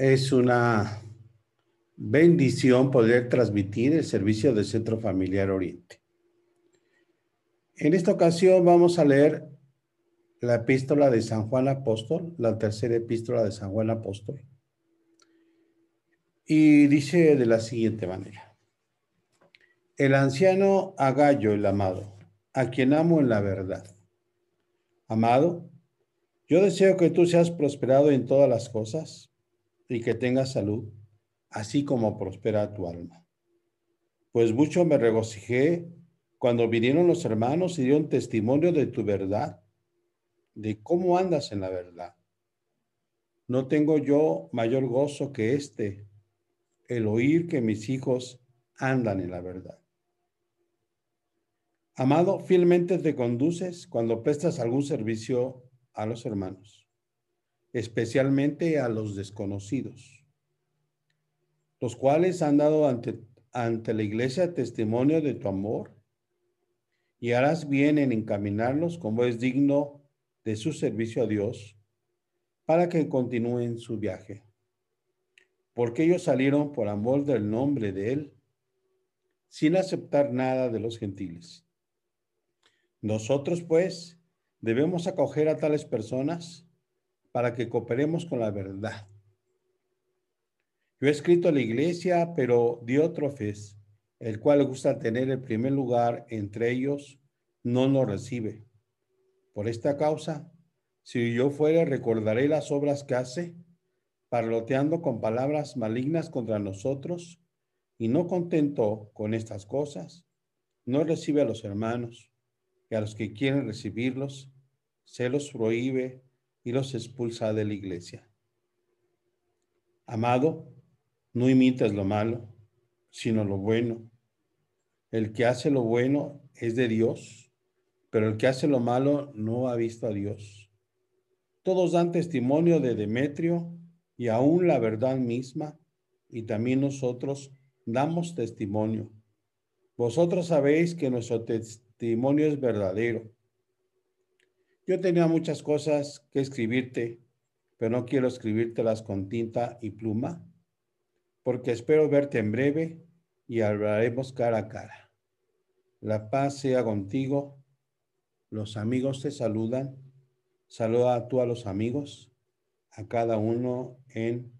Es una bendición poder transmitir el servicio del Centro Familiar Oriente. En esta ocasión vamos a leer la epístola de San Juan Apóstol, la tercera epístola de San Juan Apóstol. Y dice de la siguiente manera. El anciano Agallo, el amado, a quien amo en la verdad. Amado, yo deseo que tú seas prosperado en todas las cosas y que tengas salud, así como prospera tu alma. Pues mucho me regocijé cuando vinieron los hermanos y dieron testimonio de tu verdad, de cómo andas en la verdad. No tengo yo mayor gozo que este, el oír que mis hijos andan en la verdad. Amado, fielmente te conduces cuando prestas algún servicio a los hermanos, especialmente a los desconocidos, los cuales han dado ante, ante la iglesia testimonio de tu amor y harás bien en encaminarlos como es digno de su servicio a Dios para que continúen su viaje. Porque ellos salieron por amor del nombre de Él, sin aceptar nada de los gentiles. Nosotros, pues, Debemos acoger a tales personas para que cooperemos con la verdad. Yo he escrito a la iglesia, pero Diótrofes, el cual gusta tener el primer lugar entre ellos, no nos recibe. Por esta causa, si yo fuere, recordaré las obras que hace, parloteando con palabras malignas contra nosotros, y no contento con estas cosas, no recibe a los hermanos y a los que quieren recibirlos, se los prohíbe y los expulsa de la iglesia. Amado, no imites lo malo, sino lo bueno. El que hace lo bueno es de Dios, pero el que hace lo malo no ha visto a Dios. Todos dan testimonio de Demetrio y aún la verdad misma, y también nosotros damos testimonio. Vosotros sabéis que nuestro testimonio es verdadero. Yo tenía muchas cosas que escribirte, pero no quiero escribírtelas con tinta y pluma, porque espero verte en breve y hablaremos cara a cara. La paz sea contigo. Los amigos te saludan. Saluda tú a los amigos, a cada uno en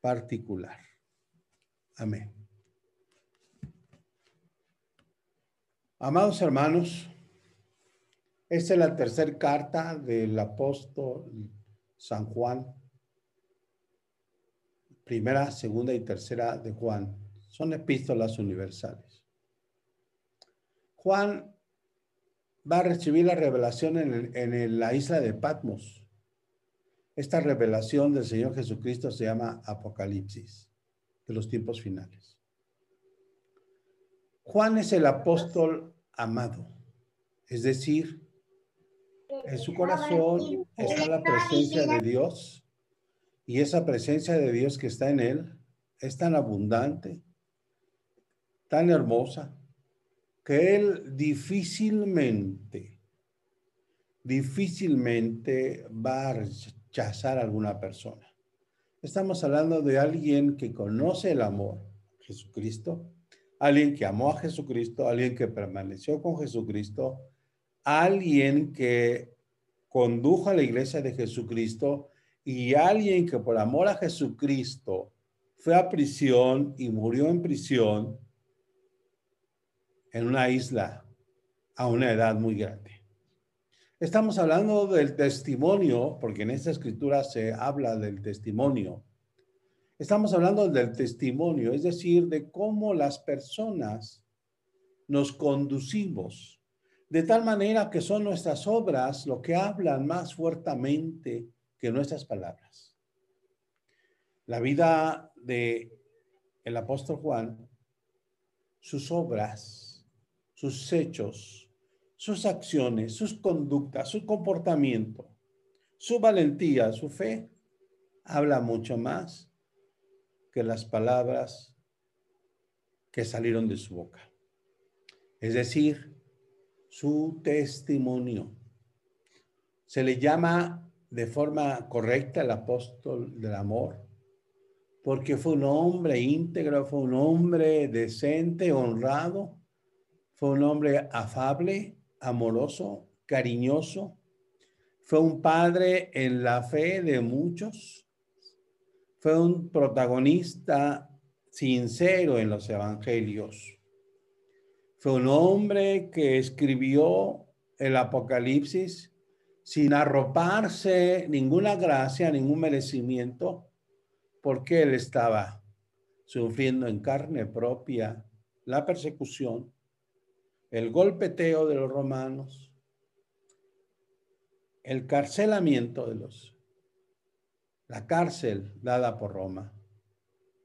particular. Amén. Amados hermanos, esta es la tercera carta del apóstol San Juan. Primera, segunda y tercera de Juan. Son epístolas universales. Juan va a recibir la revelación en, en la isla de Patmos. Esta revelación del Señor Jesucristo se llama Apocalipsis de los tiempos finales. Juan es el apóstol amado, es decir, en su corazón está la presencia de Dios. Y esa presencia de Dios que está en él es tan abundante, tan hermosa, que él difícilmente, difícilmente va a rechazar a alguna persona. Estamos hablando de alguien que conoce el amor, Jesucristo, alguien que amó a Jesucristo, alguien que permaneció con Jesucristo, alguien que condujo a la iglesia de Jesucristo y alguien que por amor a Jesucristo fue a prisión y murió en prisión en una isla a una edad muy grande. Estamos hablando del testimonio, porque en esta escritura se habla del testimonio Estamos hablando del testimonio, es decir, de cómo las personas nos conducimos, de tal manera que son nuestras obras lo que hablan más fuertemente que nuestras palabras. La vida de el apóstol Juan, sus obras, sus hechos, sus acciones, sus conductas, su comportamiento, su valentía, su fe, habla mucho más que las palabras que salieron de su boca. Es decir, su testimonio. Se le llama de forma correcta el apóstol del amor porque fue un hombre íntegro, fue un hombre decente, honrado, fue un hombre afable, amoroso, cariñoso, fue un padre en la fe de muchos, fue un protagonista sincero en los evangelios, fue un hombre que escribió el Apocalipsis sin arroparse ninguna gracia, ningún merecimiento, porque él estaba sufriendo en carne propia la persecución, el golpeteo de los romanos, el carcelamiento de los, la cárcel dada por Roma.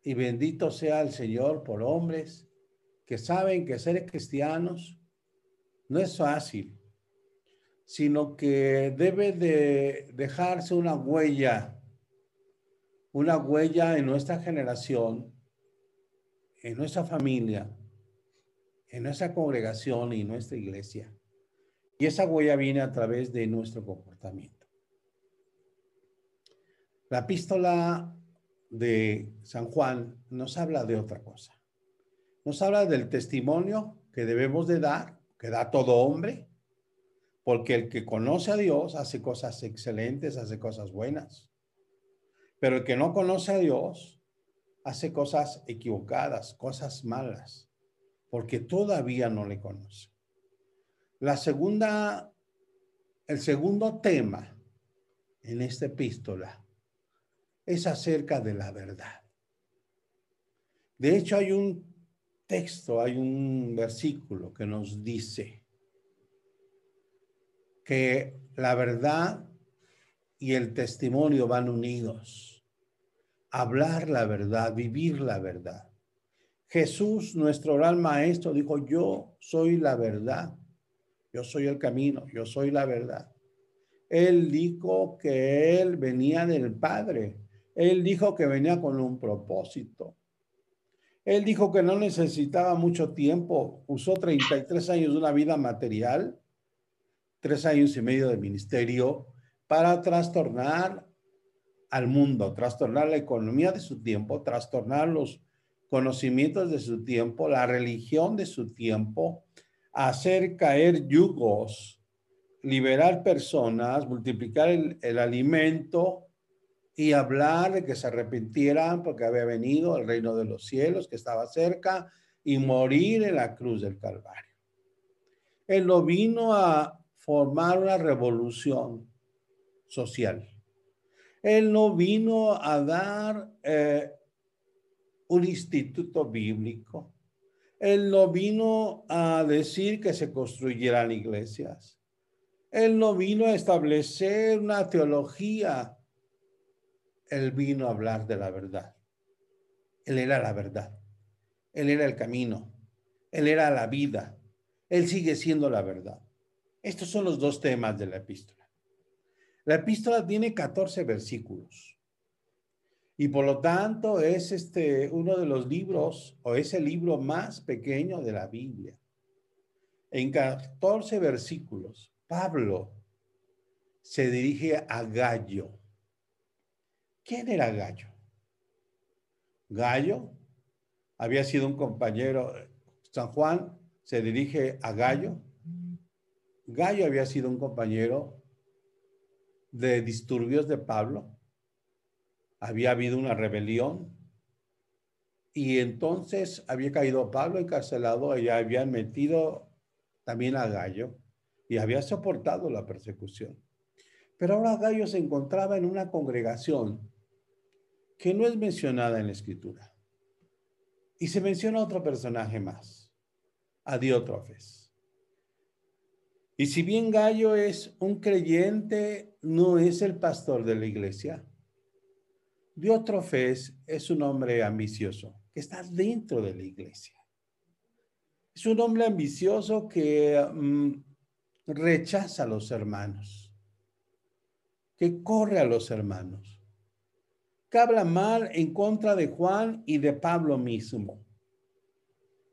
Y bendito sea el Señor por hombres que saben que ser cristianos no es fácil, sino que debe de dejarse una huella, una huella en nuestra generación, en nuestra familia, en nuestra congregación y nuestra iglesia. Y esa huella viene a través de nuestro comportamiento. La epístola de San Juan nos habla de otra cosa. Nos habla del testimonio que debemos de dar, que da todo hombre, porque el que conoce a Dios hace cosas excelentes, hace cosas buenas. Pero el que no conoce a Dios hace cosas equivocadas, cosas malas, porque todavía no le conoce. La segunda, el segundo tema en esta epístola es acerca de la verdad. De hecho, hay un texto, hay un versículo que nos dice, que la verdad y el testimonio van unidos. Hablar la verdad, vivir la verdad. Jesús, nuestro gran maestro, dijo, yo soy la verdad, yo soy el camino, yo soy la verdad. Él dijo que él venía del Padre. Él dijo que venía con un propósito. Él dijo que no necesitaba mucho tiempo. Usó 33 años de una vida material tres años y medio de ministerio para trastornar al mundo, trastornar la economía de su tiempo, trastornar los conocimientos de su tiempo, la religión de su tiempo, hacer caer yugos, liberar personas, multiplicar el, el alimento y hablar de que se arrepintieran porque había venido el reino de los cielos, que estaba cerca, y morir en la cruz del Calvario. Él lo vino a formar una revolución social. Él no vino a dar eh, un instituto bíblico. Él no vino a decir que se construyeran iglesias. Él no vino a establecer una teología. Él vino a hablar de la verdad. Él era la verdad. Él era el camino. Él era la vida. Él sigue siendo la verdad. Estos son los dos temas de la epístola. La epístola tiene 14 versículos y por lo tanto es este uno de los libros o es el libro más pequeño de la Biblia. En 14 versículos, Pablo se dirige a Gallo. ¿Quién era Gallo? Gallo había sido un compañero, San Juan se dirige a Gallo Gallo había sido un compañero de disturbios de Pablo. Había habido una rebelión y entonces había caído Pablo encarcelado y habían metido también a Gallo y había soportado la persecución. Pero ahora Gallo se encontraba en una congregación que no es mencionada en la escritura. Y se menciona otro personaje más, a Diótrofes. Y si bien Gallo es un creyente, no es el pastor de la iglesia. Diótrofes es un hombre ambicioso que está dentro de la iglesia. Es un hombre ambicioso que mm, rechaza a los hermanos, que corre a los hermanos, que habla mal en contra de Juan y de Pablo mismo.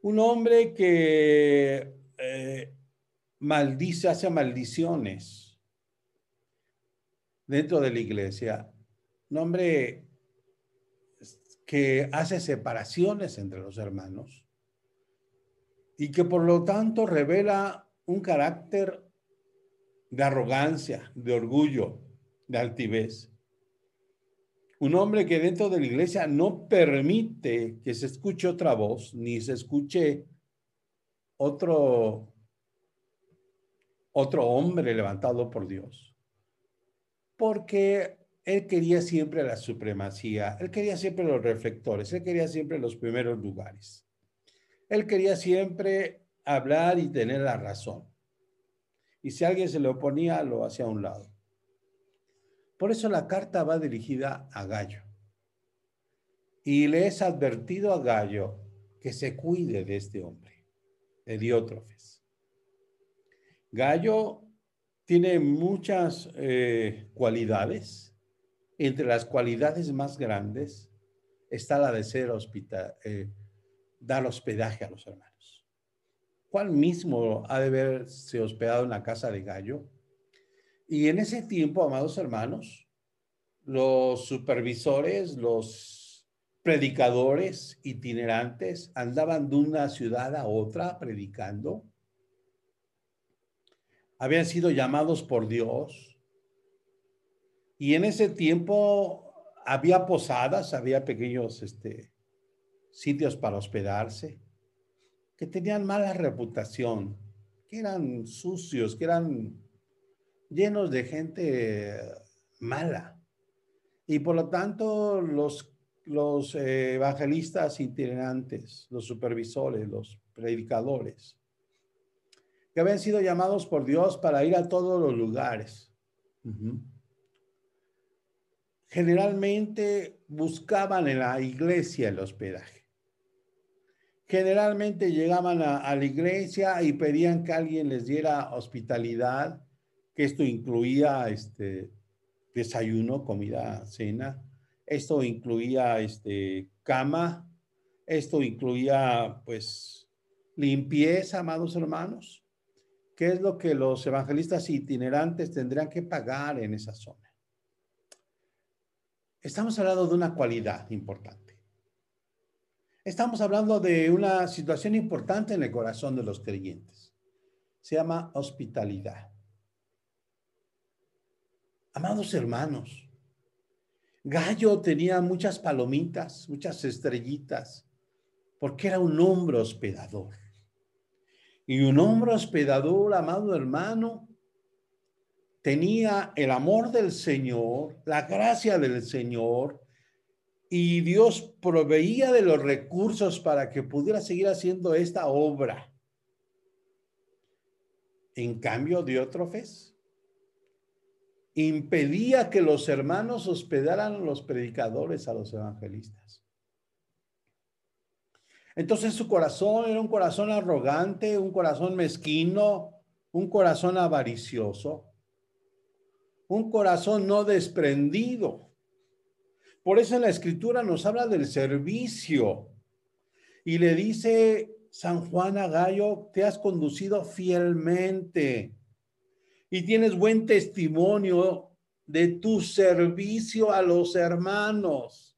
Un hombre que eh, maldice, hace maldiciones dentro de la iglesia. nombre que que hace separaciones entre los hermanos y que por lo tanto revela un carácter de arrogancia, de orgullo, de altivez. Un hombre que dentro de la iglesia no permite que se escuche otra voz, ni se escuche otro, otro hombre levantado por Dios. Porque él quería siempre la supremacía, él quería siempre los reflectores, él quería siempre los primeros lugares. Él quería siempre hablar y tener la razón. Y si alguien se le oponía, lo hacía a un lado. Por eso la carta va dirigida a Gallo. Y le es advertido a Gallo que se cuide de este hombre, de Diótrofes. Gallo tiene muchas eh, cualidades. Entre las cualidades más grandes está la de ser eh, dar hospedaje a los hermanos. ¿Cuál mismo ha de haberse hospedado en la casa de Gallo? Y en ese tiempo, amados hermanos, los supervisores, los predicadores itinerantes andaban de una ciudad a otra predicando. Habían sido llamados por Dios. Y en ese tiempo había posadas, había pequeños este, sitios para hospedarse, que tenían mala reputación, que eran sucios, que eran llenos de gente mala. Y por lo tanto, los, los eh, evangelistas itinerantes, los supervisores, los predicadores, que habían sido llamados por Dios para ir a todos los lugares. Generalmente buscaban en la iglesia el hospedaje. Generalmente llegaban a la iglesia y pedían que alguien les diera hospitalidad que esto incluía este, desayuno, comida, cena, esto incluía este, cama, esto incluía pues limpieza, amados hermanos. ¿Qué es lo que los evangelistas itinerantes tendrían que pagar en esa zona? Estamos hablando de una cualidad importante. Estamos hablando de una situación importante en el corazón de los creyentes. Se llama hospitalidad. Amados hermanos, Gallo tenía muchas palomitas, muchas estrellitas, porque era un hombre hospedador. Y un hombre hospedador, amado hermano, tenía el amor del Señor, la gracia del Señor, y Dios proveía de los recursos para que pudiera seguir haciendo esta obra. En cambio, Diótrofes impedía que los hermanos hospedaran a los predicadores, a los evangelistas. Entonces su corazón era un corazón arrogante, un corazón mezquino, un corazón avaricioso, un corazón no desprendido. Por eso en la escritura nos habla del servicio y le dice San Juan a Gallo, te has conducido fielmente y tienes buen testimonio de tu servicio a los hermanos.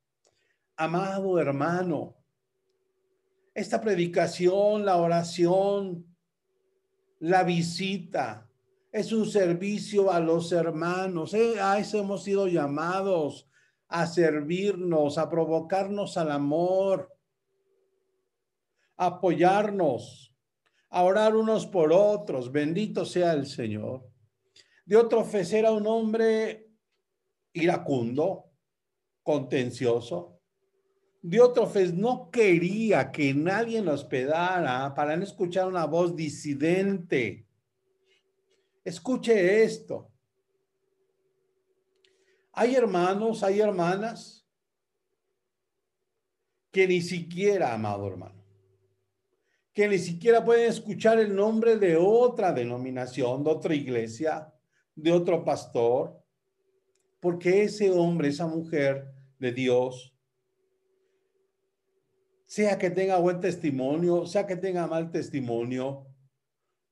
Amado hermano, esta predicación, la oración, la visita, es un servicio a los hermanos. Eh, a eso hemos sido llamados, a servirnos, a provocarnos al amor, a apoyarnos, a orar unos por otros. Bendito sea el Señor. Diótrofes era un hombre iracundo, contencioso. Diótrofes no quería que nadie lo hospedara para no escuchar una voz disidente. Escuche esto. Hay hermanos, hay hermanas que ni siquiera, amado hermano, que ni siquiera pueden escuchar el nombre de otra denominación, de otra iglesia, de otro pastor, porque ese hombre, esa mujer de Dios, sea que tenga buen testimonio, sea que tenga mal testimonio,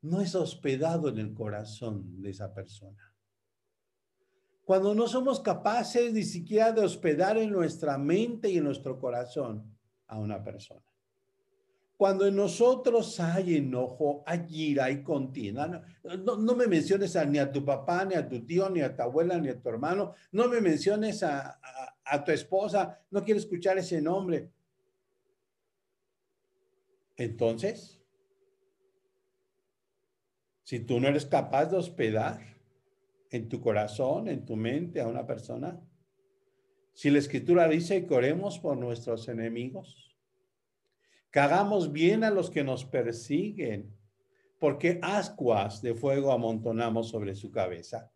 no es hospedado en el corazón de esa persona. Cuando no somos capaces ni siquiera de hospedar en nuestra mente y en nuestro corazón a una persona. Cuando en nosotros hay enojo, hay ira, hay contienda. No, no, me menciones a, ni a tu papá, ni a tu tío, ni a tu abuela, ni a tu hermano. No me menciones a, a tu esposa. No quiero escuchar ese nombre. Entonces, si tú no eres capaz de hospedar en tu corazón, en tu mente a una persona, si la escritura dice que oremos por nuestros enemigos, que bien a los que nos persiguen, porque ascuas de fuego amontonamos sobre su cabeza.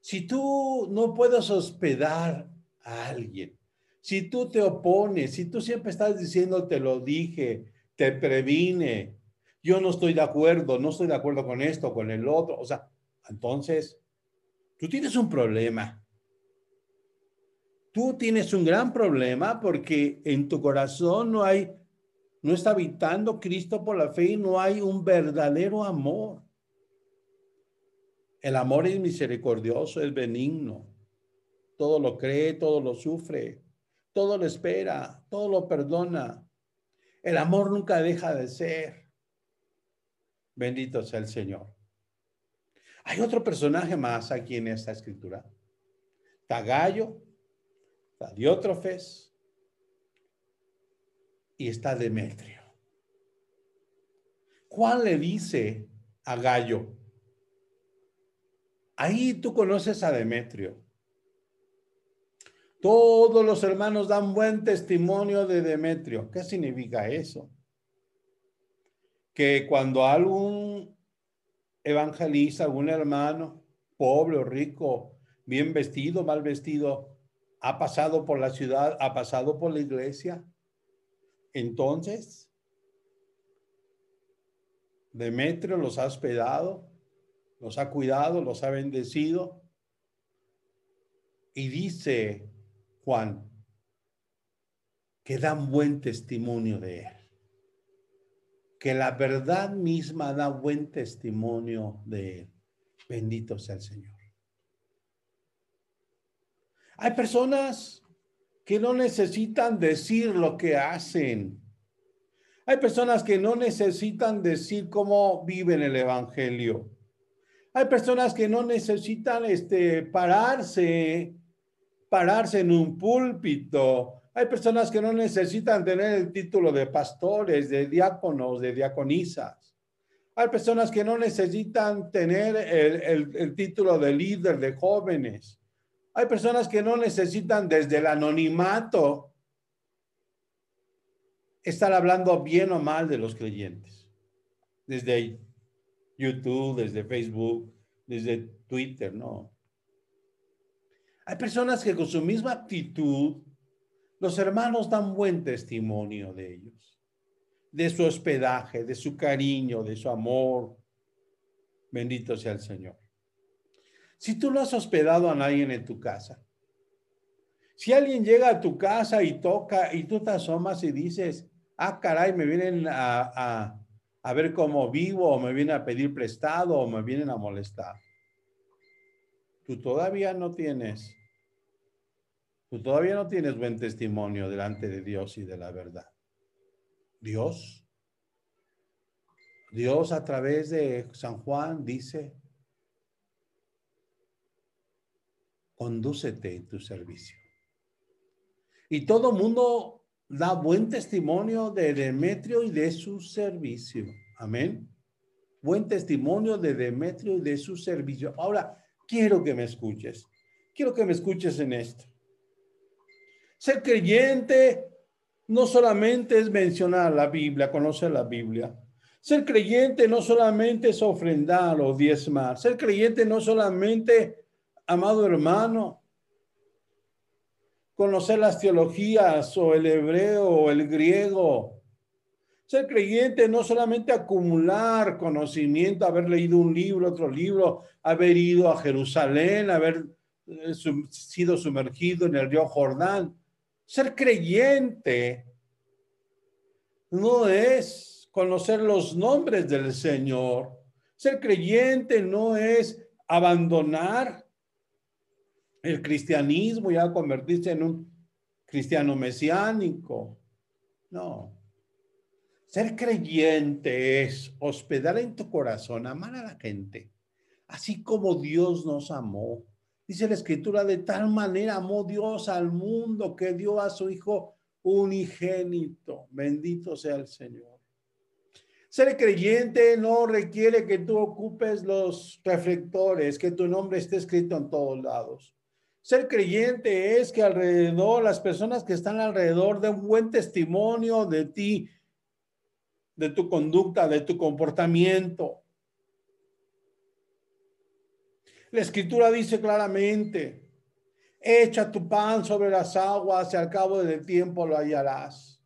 Si tú no puedes hospedar a alguien, si tú te opones, si tú siempre estás diciendo te lo dije, te previne, yo no estoy de acuerdo, no estoy de acuerdo con esto, con el otro. O sea, entonces, tú tienes un problema. Tú tienes un gran problema porque en tu corazón no hay, no está habitando Cristo por la fe y no hay un verdadero amor. El amor es misericordioso, es benigno. Todo lo cree, todo lo sufre, todo lo espera, todo lo perdona. El amor nunca deja de ser. Bendito sea el Señor. Hay otro personaje más aquí en esta escritura. Está Gallo, está Diótrofes y está Demetrio. Juan le dice a Gallo, ahí tú conoces a Demetrio. Todos los hermanos dan buen testimonio de Demetrio. ¿Qué significa eso? que cuando algún evangelista, algún hermano, pobre o rico, bien vestido, mal vestido, ha pasado por la ciudad, ha pasado por la iglesia, entonces Demetrio los ha hospedado, los ha cuidado, los ha bendecido. Y dice Juan que dan buen testimonio de él que la verdad misma da buen testimonio de él. Bendito sea el Señor. Hay personas que no necesitan decir lo que hacen. Hay personas que no necesitan decir cómo viven el Evangelio. Hay personas que no necesitan este, pararse, pararse en un púlpito hay personas que no necesitan tener el título de pastores, de diáconos, de diaconisas. Hay personas que no necesitan tener el, título de líder de jóvenes. Hay personas que no necesitan desde el anonimato estar hablando bien o mal de los creyentes. Desde YouTube, desde Facebook, desde Twitter, no. Hay personas que con su misma actitud los hermanos dan buen testimonio de ellos, de su hospedaje, de su cariño, de su amor. Bendito sea el Señor. Si tú lo has hospedado a nadie en tu casa, si alguien llega a tu casa y toca y tú te asomas y dices, ah, caray, me vienen a, a, a ver cómo vivo o me vienen a pedir prestado o me vienen a molestar. Tú todavía no tienes Tú todavía no tienes buen testimonio delante de Dios y de la verdad. Dios, Dios a través de San Juan dice, condúcete en tu servicio. Y todo mundo da buen testimonio de Demetrio y de su servicio. Amén. Buen testimonio de Demetrio y de su servicio. Ahora, quiero que me escuches. Quiero que me escuches en esto. Ser creyente no solamente es mencionar la Biblia, conocer la Biblia. Ser creyente no solamente es ofrendar o diezmar. Ser creyente no solamente, amado hermano, conocer las teologías o el hebreo o el griego. Ser creyente no solamente acumular conocimiento, haber leído un libro, otro libro, haber ido a Jerusalén, haber eh, sido sumergido en el río Jordán. Ser creyente no es conocer los nombres del Señor. Ser creyente no es abandonar el cristianismo ya convertirse en un cristiano mesiánico. No. Ser creyente es hospedar en tu corazón, amar a la gente, así como Dios nos amó. Dice la escritura, de tal manera amó Dios al mundo que dio a su Hijo unigénito. Bendito sea el Señor. Ser creyente no requiere que tú ocupes los reflectores, que tu nombre esté escrito en todos lados. Ser creyente es que alrededor, las personas que están alrededor den un buen testimonio de ti, de tu conducta, de tu comportamiento. La escritura dice claramente, echa tu pan sobre las aguas y al cabo del tiempo lo hallarás.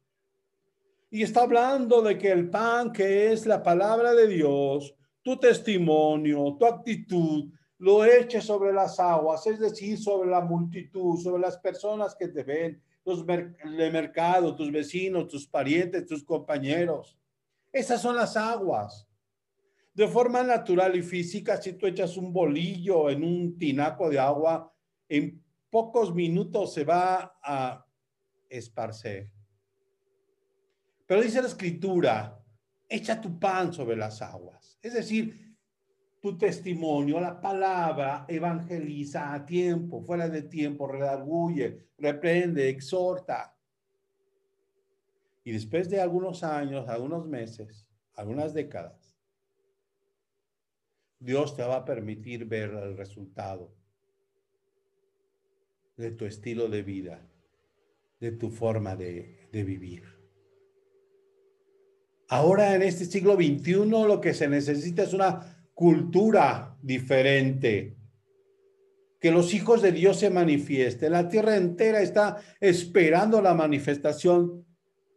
Y está hablando de que el pan, que es la palabra de Dios, tu testimonio, tu actitud, lo eches sobre las aguas, es decir, sobre la multitud, sobre las personas que te ven, los de mercado, tus vecinos, tus parientes, tus compañeros. Esas son las aguas. De forma natural y física, si tú echas un bolillo en un tinaco de agua, en pocos minutos se va a esparcer. Pero dice la escritura, echa tu pan sobre las aguas. Es decir, tu testimonio, la palabra evangeliza a tiempo, fuera de tiempo, redarguye, reprende, exhorta. Y después de algunos años, algunos meses, algunas décadas, Dios te va a permitir ver el resultado de tu estilo de vida, de tu forma de, de vivir. Ahora en este siglo XXI lo que se necesita es una cultura diferente. Que los hijos de Dios se manifiesten. La tierra entera está esperando la manifestación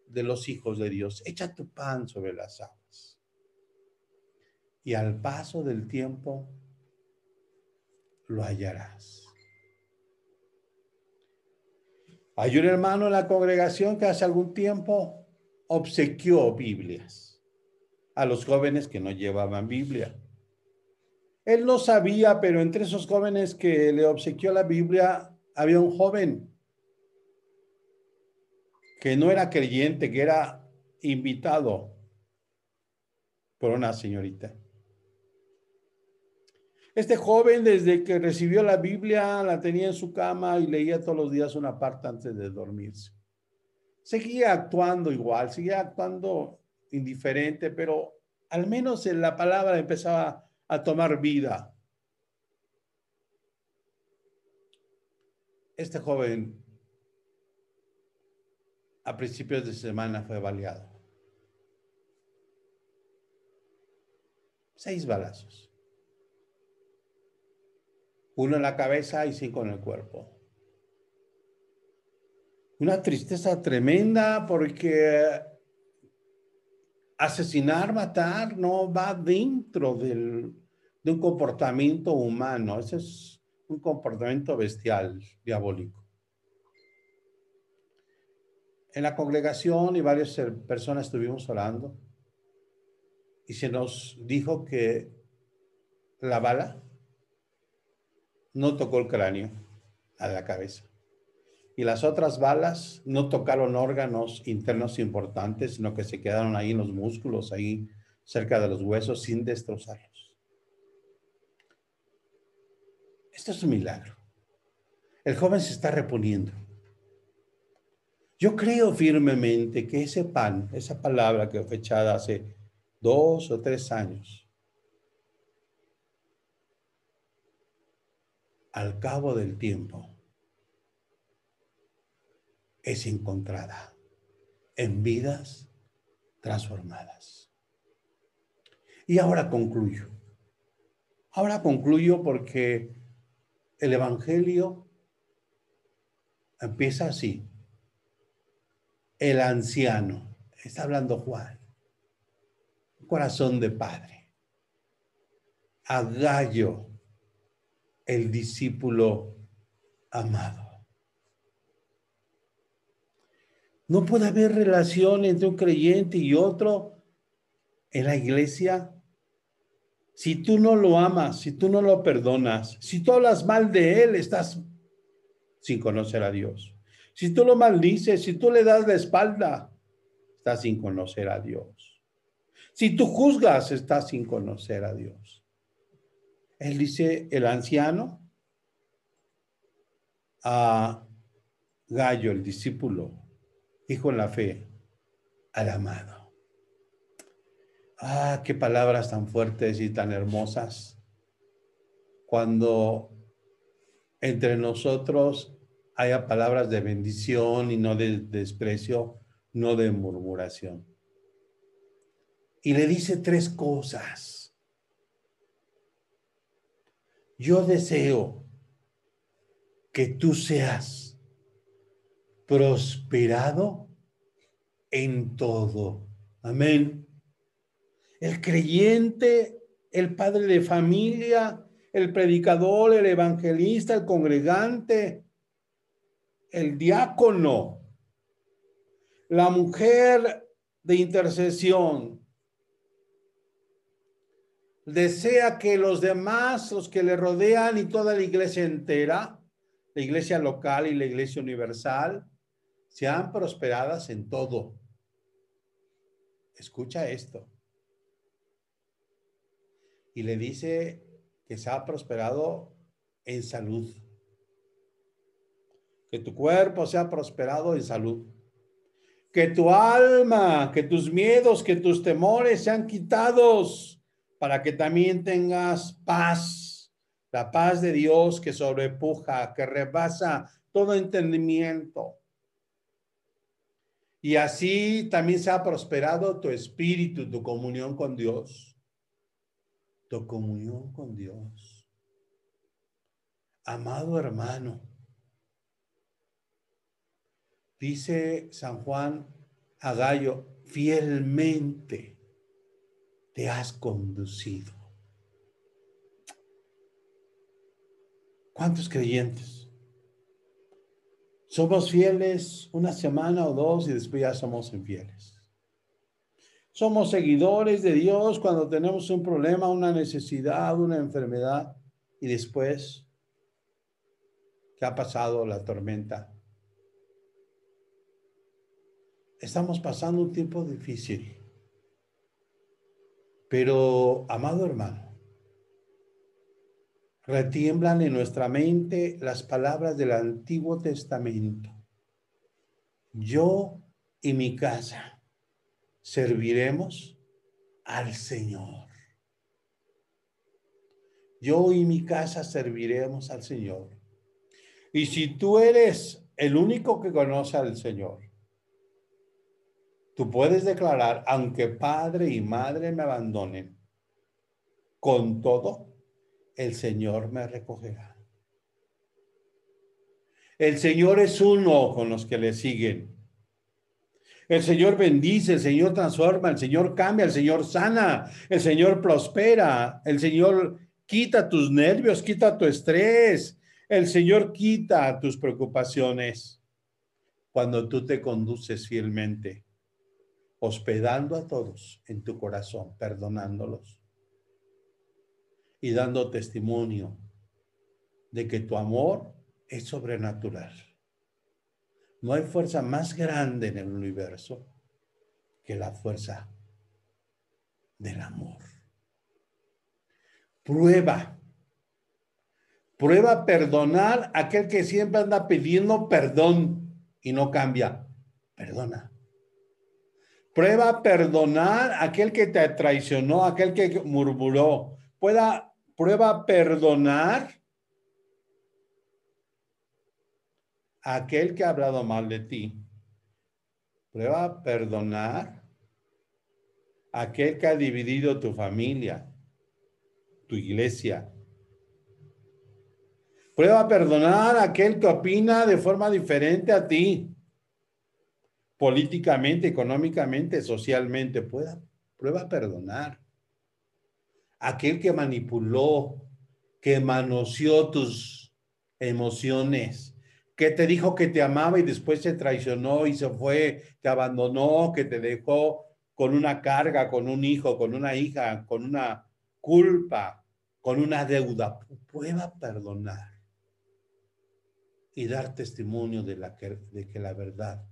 de los hijos de Dios. Echa tu pan sobre las aguas. Y al paso del tiempo lo hallarás. Hay un hermano en la congregación que hace algún tiempo obsequió Biblias a los jóvenes que no llevaban Biblia. Él no sabía, pero entre esos jóvenes que le obsequió la Biblia había un joven que no era creyente, que era invitado por una señorita. Este joven, desde que recibió la Biblia, la tenía en su cama y leía todos los días una parte antes de dormirse seguía actuando igual, seguía actuando indiferente, pero al menos en la palabra empezaba a tomar vida. Este joven a principios de semana fue baleado. Seis balazos. Uno en la cabeza y cinco en el cuerpo una tristeza tremenda porque asesinar, matar no va dentro del, de un comportamiento humano, ese es un comportamiento bestial, diabólico. En la congregación y varias personas estuvimos orando y se nos dijo que la bala no tocó el cráneo a la cabeza y las otras balas no tocaron órganos internos importantes, sino que se quedaron ahí en los músculos, ahí cerca de los huesos, sin destrozarlos. Esto es un milagro. El joven se está reponiendo. Yo creo firmemente que ese pan, esa palabra que fue echada hace dos o tres años, al cabo del tiempo, es encontrada en vidas transformadas. Y ahora concluyo. Ahora concluyo porque el Evangelio empieza así. El anciano, está hablando Juan, corazón de padre. A Gallo, el discípulo amado. No puede haber relación entre un creyente y otro en la iglesia. Si tú no lo amas, si tú no lo perdonas, si tú hablas mal de él, estás sin conocer a Dios. Si tú lo maldices, si tú le das la espalda, estás sin conocer a Dios. Si tú juzgas, estás sin conocer a Dios. Él dice, el anciano, a Gallo, el discípulo, hijo en la fe, al amado. Ah, qué palabras tan fuertes y tan hermosas. Cuando entre nosotros haya palabras de bendición y no de desprecio, no de murmuración. Y le dice tres cosas. Yo deseo que tú seas prosperado en todo. Amén. El creyente, el padre de familia, el predicador, el evangelista, el congregante, el diácono, la mujer de intercesión, desea que los demás, los que le rodean y toda la iglesia entera, la iglesia local y la iglesia universal, sean prosperadas en todo. Escucha esto. Y le dice que se ha prosperado en salud. Que tu cuerpo sea prosperado en salud. Que tu alma, que tus miedos, que tus temores sean quitados para que también tengas paz. La paz de Dios que sobrepuja, que rebasa todo entendimiento. Y así también se ha prosperado tu espíritu, tu comunión con Dios tu comunión con Dios. Amado hermano, dice San Juan a Gallo, fielmente te has conducido. ¿Cuántos creyentes? Somos fieles una semana o dos y después ya somos infieles. Somos seguidores de Dios cuando tenemos un problema, una necesidad, una enfermedad y después que ha pasado la tormenta. Estamos pasando un tiempo difícil. Pero, amado hermano, retiemblan en nuestra mente las palabras del Antiguo Testamento. Yo y mi casa serviremos al Señor. Yo y mi casa serviremos al Señor. Y si tú eres el único que conoce al Señor, tú puedes declarar, aunque padre y madre me abandonen, con todo, el Señor me recogerá. El Señor es uno con los que le siguen. El Señor bendice, el Señor transforma, el Señor cambia, el Señor sana, el Señor prospera, el Señor quita tus nervios, quita tu estrés, el Señor quita tus preocupaciones cuando tú te conduces fielmente, hospedando a todos en tu corazón, perdonándolos y dando testimonio de que tu amor es sobrenatural. No hay fuerza más grande en el universo que la fuerza del amor. Prueba. Prueba a perdonar a aquel que siempre anda pidiendo perdón y no cambia. Perdona. Prueba a perdonar a aquel que te traicionó, aquel que murmuró. Pueda, prueba a perdonar aquel que ha hablado mal de ti. Prueba a perdonar aquel que ha dividido tu familia, tu iglesia. Prueba a perdonar aquel que opina de forma diferente a ti, políticamente, económicamente, socialmente. Prueba a perdonar aquel que manipuló, que manoseó tus emociones, que te dijo que te amaba y después se traicionó y se fue, te abandonó, que te dejó con una carga, con un hijo, con una hija, con una culpa, con una deuda. Prueba perdonar. y dar testimonio de, la que, de que la verdad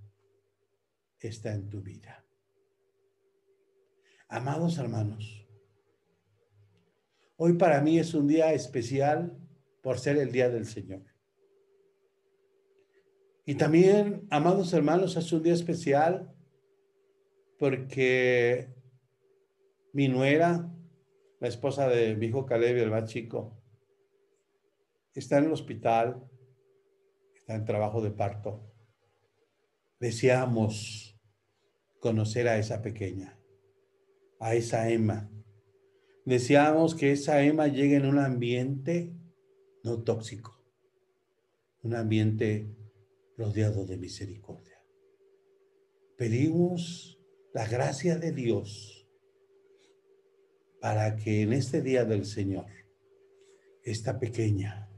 está en tu vida. Amados hermanos, hoy para mí es un día especial por ser el día del Señor. Y también, amados hermanos, es un día especial porque mi nuera, la esposa de mi hijo Caleb, el más chico, está en el hospital, está en trabajo de parto. Deseamos conocer a esa pequeña, a esa Emma. Deseamos que esa Emma llegue en un ambiente no tóxico, un ambiente rodeado de misericordia. Pedimos la gracia de Dios para que en este día del Señor esta pequeña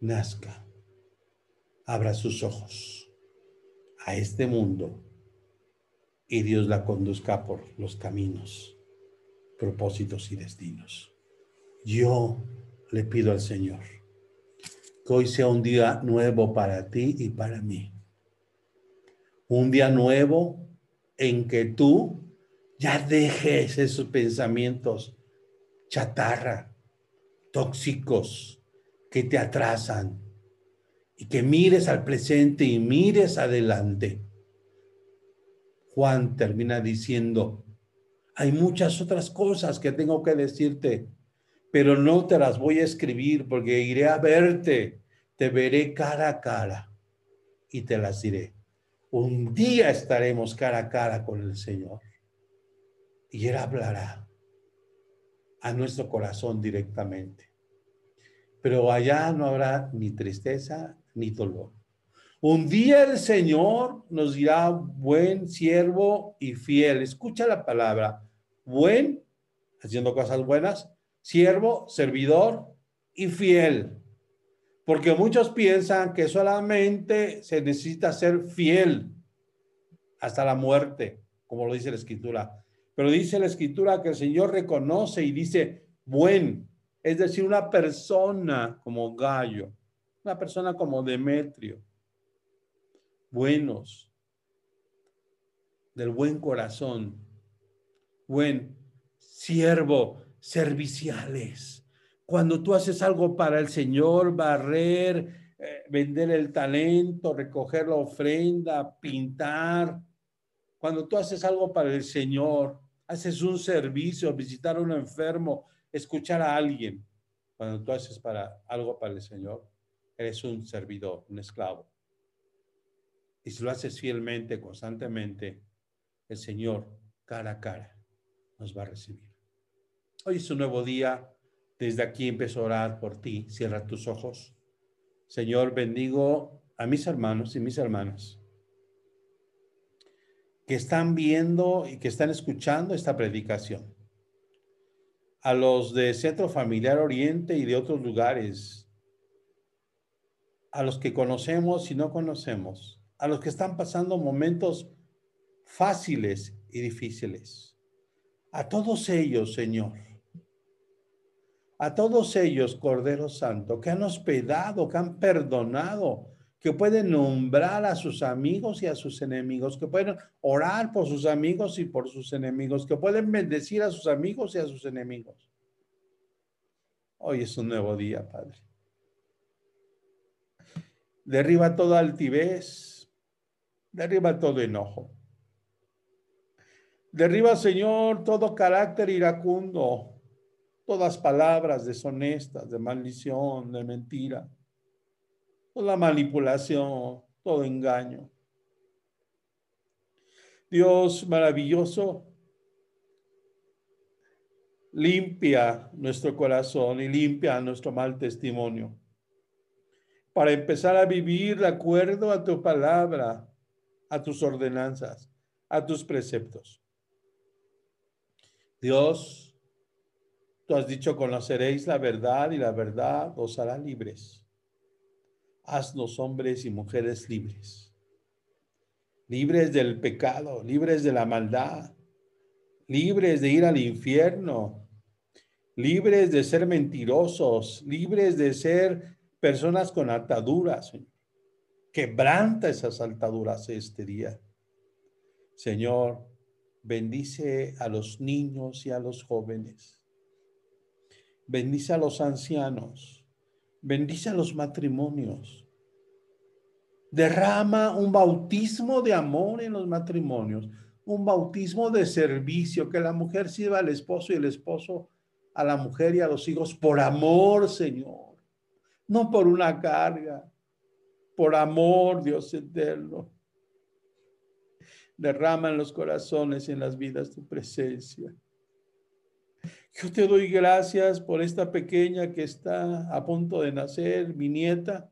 nazca, abra sus ojos a este mundo y Dios la conduzca por los caminos, propósitos y destinos. Yo le pido al Señor que hoy sea un día nuevo para ti y para mí. Un día nuevo en que tú ya dejes esos pensamientos chatarra, tóxicos, que te atrasan y que mires al presente y mires adelante. Juan termina diciendo, hay muchas otras cosas que tengo que decirte, pero no te las voy a escribir porque iré a verte, te veré cara a cara y te las diré. Un día estaremos cara a cara con el Señor y Él hablará a nuestro corazón directamente. Pero allá no habrá ni tristeza ni dolor. Un día el Señor nos dirá, buen siervo y fiel. Escucha la palabra, buen, haciendo cosas buenas, siervo, servidor y fiel. Porque muchos piensan que solamente se necesita ser fiel hasta la muerte, como lo dice la escritura. Pero dice la escritura que el Señor reconoce y dice buen, es decir, una persona como Gallo, una persona como Demetrio, buenos, del buen corazón, buen siervo, serviciales. Cuando tú haces algo para el Señor, barrer, eh, vender el talento, recoger la ofrenda, pintar, cuando tú haces algo para el Señor, haces un servicio, visitar a un enfermo, escuchar a alguien, cuando tú haces para algo para el Señor, eres un servidor, un esclavo. Y si lo haces fielmente, constantemente, el Señor, cara a cara, nos va a recibir. Hoy es un nuevo día. Desde aquí empiezo a orar por ti. Cierra tus ojos. Señor, bendigo a mis hermanos y mis hermanas que están viendo y que están escuchando esta predicación. A los de Centro Familiar Oriente y de otros lugares. A los que conocemos y no conocemos. A los que están pasando momentos fáciles y difíciles. A todos ellos, Señor a todos ellos, Cordero Santo, que han hospedado, que han perdonado, que pueden nombrar a sus amigos y a sus enemigos, que pueden orar por sus amigos y por sus enemigos, que pueden bendecir a sus amigos y a sus enemigos. Hoy es un nuevo día, Padre. Derriba toda altivez, derriba todo enojo. Derriba, Señor, todo carácter iracundo, todas palabras deshonestas, de maldición, de mentira, toda manipulación, todo engaño. Dios maravilloso, limpia nuestro corazón y limpia nuestro mal testimonio para empezar a vivir de acuerdo a tu palabra, a tus ordenanzas, a tus preceptos. Dios, Tú has dicho, conoceréis la verdad y la verdad os hará libres. Haznos hombres y mujeres libres. Libres del pecado, libres de la maldad, libres de ir al infierno, libres de ser mentirosos, libres de ser personas con ataduras. Quebranta esas ataduras este día. Señor, bendice a los niños y a los jóvenes. Bendice a los ancianos. Bendice a los matrimonios. Derrama un bautismo de amor en los matrimonios, un bautismo de servicio, que la mujer sirva al esposo y el esposo a la mujer y a los hijos por amor, Señor, no por una carga, por amor, Dios eterno. Derrama en los corazones en las vidas tu presencia. Yo te doy gracias por esta pequeña que está a punto de nacer, mi nieta,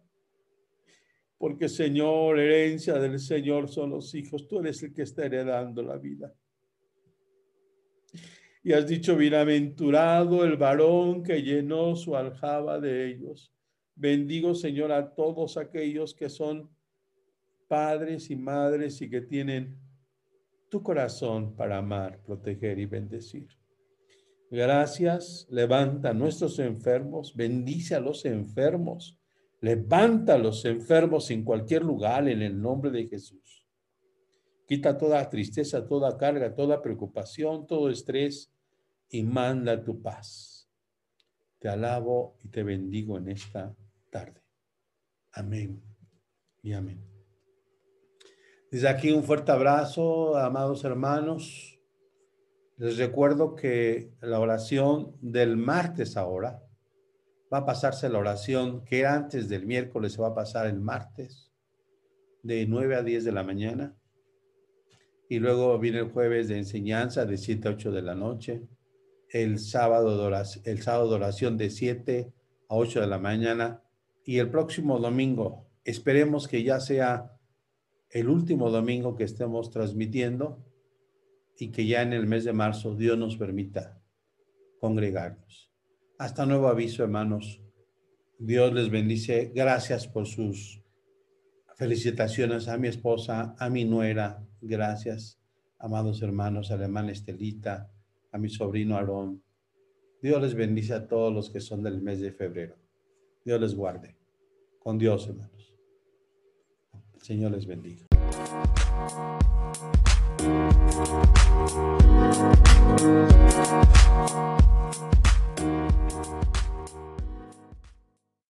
porque Señor, herencia del Señor son los hijos, tú eres el que está heredando la vida. Y has dicho, bienaventurado el varón que llenó su aljaba de ellos. Bendigo, Señor, a todos aquellos que son padres y madres y que tienen tu corazón para amar, proteger y bendecir. Gracias, levanta a nuestros enfermos, bendice a los enfermos, levanta a los enfermos en cualquier lugar en el nombre de Jesús. Quita toda tristeza, toda carga, toda preocupación, todo estrés y manda tu paz. Te alabo y te bendigo en esta tarde. Amén y amén. Desde aquí un fuerte abrazo, amados hermanos. Les recuerdo que la oración del martes ahora va a pasarse la oración que antes del miércoles se va a pasar el martes de 9 a 10 de la mañana. Y luego viene el jueves de enseñanza de 7 a 8 de la noche. El sábado de oración, el sábado de oración de 7 a 8 de la mañana. Y el próximo domingo, esperemos que ya sea el último domingo que estemos transmitiendo y que ya en el mes de marzo Dios nos permita congregarnos. Hasta nuevo aviso, hermanos. Dios les bendice. Gracias por sus felicitaciones a mi esposa, a mi nuera. Gracias, amados hermanos, a la hermana Estelita, a mi sobrino Aarón. Dios les bendice a todos los que son del mes de febrero. Dios les guarde. Con Dios, hermanos. Señor les bendiga.